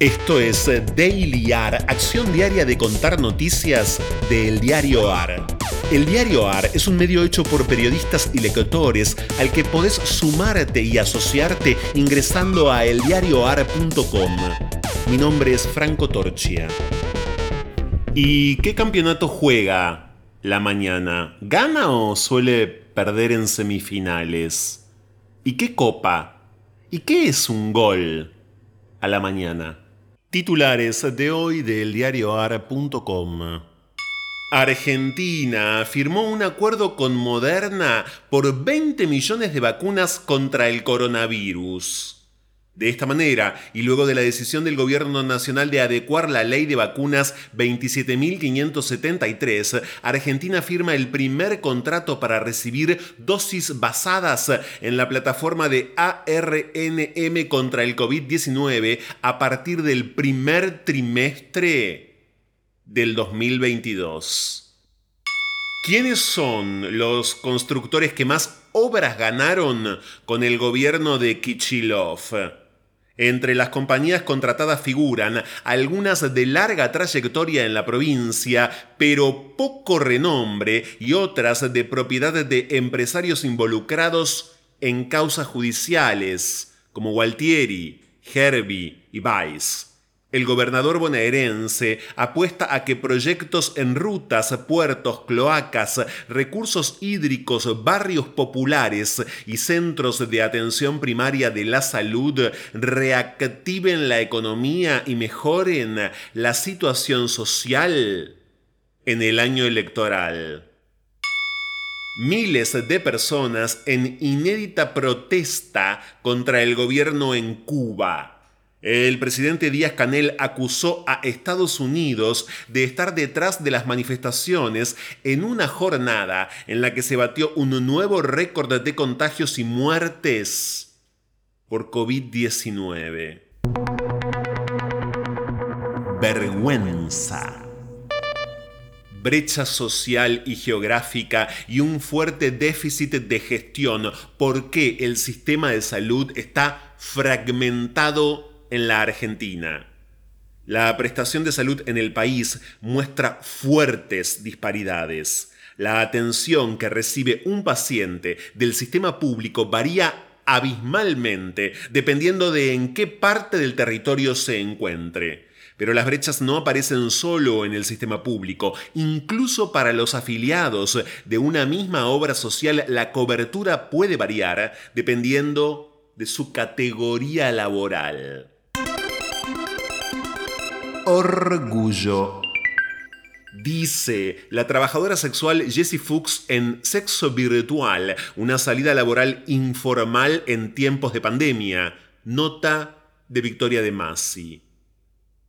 Esto es Daily AR, acción diaria de contar noticias del diario AR. El diario AR es un medio hecho por periodistas y lectores al que podés sumarte y asociarte ingresando a eldiarioar.com. Mi nombre es Franco Torchia. ¿Y qué campeonato juega la mañana? ¿Gana o suele perder en semifinales? ¿Y qué copa? ¿Y qué es un gol a la mañana? Titulares de hoy del diarioar.com. Argentina firmó un acuerdo con Moderna por 20 millones de vacunas contra el coronavirus. De esta manera, y luego de la decisión del Gobierno Nacional de adecuar la ley de vacunas 27.573, Argentina firma el primer contrato para recibir dosis basadas en la plataforma de ARNM contra el COVID-19 a partir del primer trimestre del 2022. ¿Quiénes son los constructores que más obras ganaron con el gobierno de Kichilov? Entre las compañías contratadas figuran algunas de larga trayectoria en la provincia, pero poco renombre, y otras de propiedad de empresarios involucrados en causas judiciales, como Gualtieri, Herbie y Weiss. El gobernador bonaerense apuesta a que proyectos en rutas, puertos, cloacas, recursos hídricos, barrios populares y centros de atención primaria de la salud reactiven la economía y mejoren la situación social en el año electoral. Miles de personas en inédita protesta contra el gobierno en Cuba el presidente Díaz Canel acusó a Estados Unidos de estar detrás de las manifestaciones en una jornada en la que se batió un nuevo récord de contagios y muertes por COVID-19. Vergüenza. Brecha social y geográfica y un fuerte déficit de gestión. ¿Por qué el sistema de salud está fragmentado en la Argentina. La prestación de salud en el país muestra fuertes disparidades. La atención que recibe un paciente del sistema público varía abismalmente dependiendo de en qué parte del territorio se encuentre. Pero las brechas no aparecen solo en el sistema público, incluso para los afiliados de una misma obra social la cobertura puede variar dependiendo de su categoría laboral. Orgullo. Dice la trabajadora sexual Jessie Fuchs en Sexo Virtual, una salida laboral informal en tiempos de pandemia. Nota de Victoria de Masi.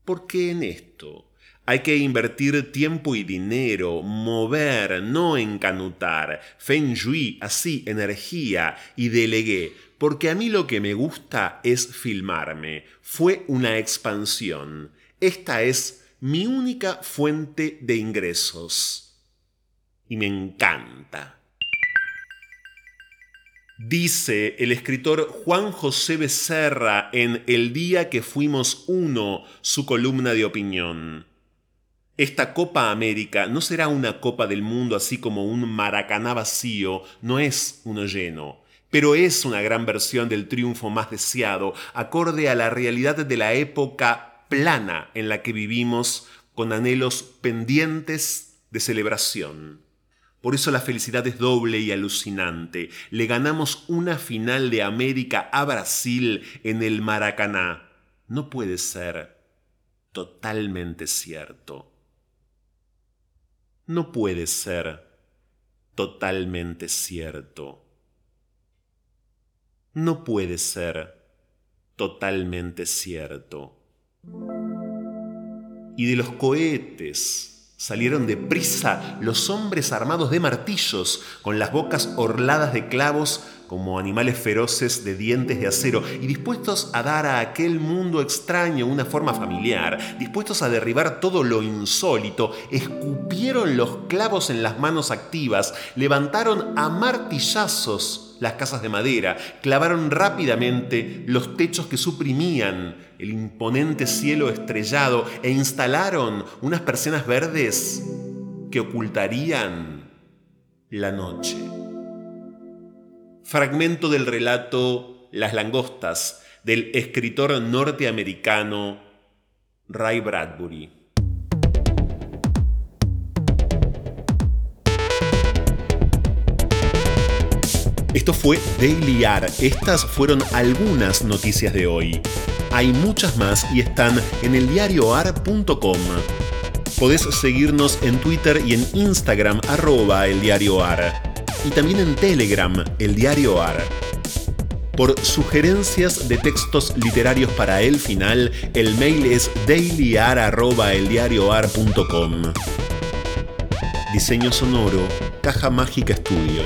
¿Por qué en esto? Hay que invertir tiempo y dinero, mover, no encanutar. Feng Shui, así, energía, y delegué. Porque a mí lo que me gusta es filmarme. Fue una expansión. Esta es mi única fuente de ingresos. Y me encanta. Dice el escritor Juan José Becerra en El día que fuimos uno, su columna de opinión. Esta Copa América no será una Copa del Mundo así como un Maracaná vacío, no es uno lleno, pero es una gran versión del triunfo más deseado, acorde a la realidad de la época plana en la que vivimos con anhelos pendientes de celebración. Por eso la felicidad es doble y alucinante. Le ganamos una final de América a Brasil en el Maracaná. No puede ser totalmente cierto. No puede ser totalmente cierto. No puede ser totalmente cierto y de los cohetes salieron de prisa los hombres armados de martillos, con las bocas orladas de clavos, como animales feroces de dientes de acero y dispuestos a dar a aquel mundo extraño una forma familiar, dispuestos a derribar todo lo insólito, escupieron los clavos en las manos activas, levantaron a martillazos las casas de madera, clavaron rápidamente los techos que suprimían el imponente cielo estrellado e instalaron unas persianas verdes que ocultarían la noche. Fragmento del relato Las langostas del escritor norteamericano Ray Bradbury. Esto fue Daily AR. Estas fueron algunas noticias de hoy. Hay muchas más y están en eldiarioar.com. Podés seguirnos en Twitter y en Instagram arroba eldiarioar. Y también en Telegram, el diario AR. Por sugerencias de textos literarios para el final, el mail es dailyar.eldiarioar.com. Diseño sonoro, Caja Mágica Estudio.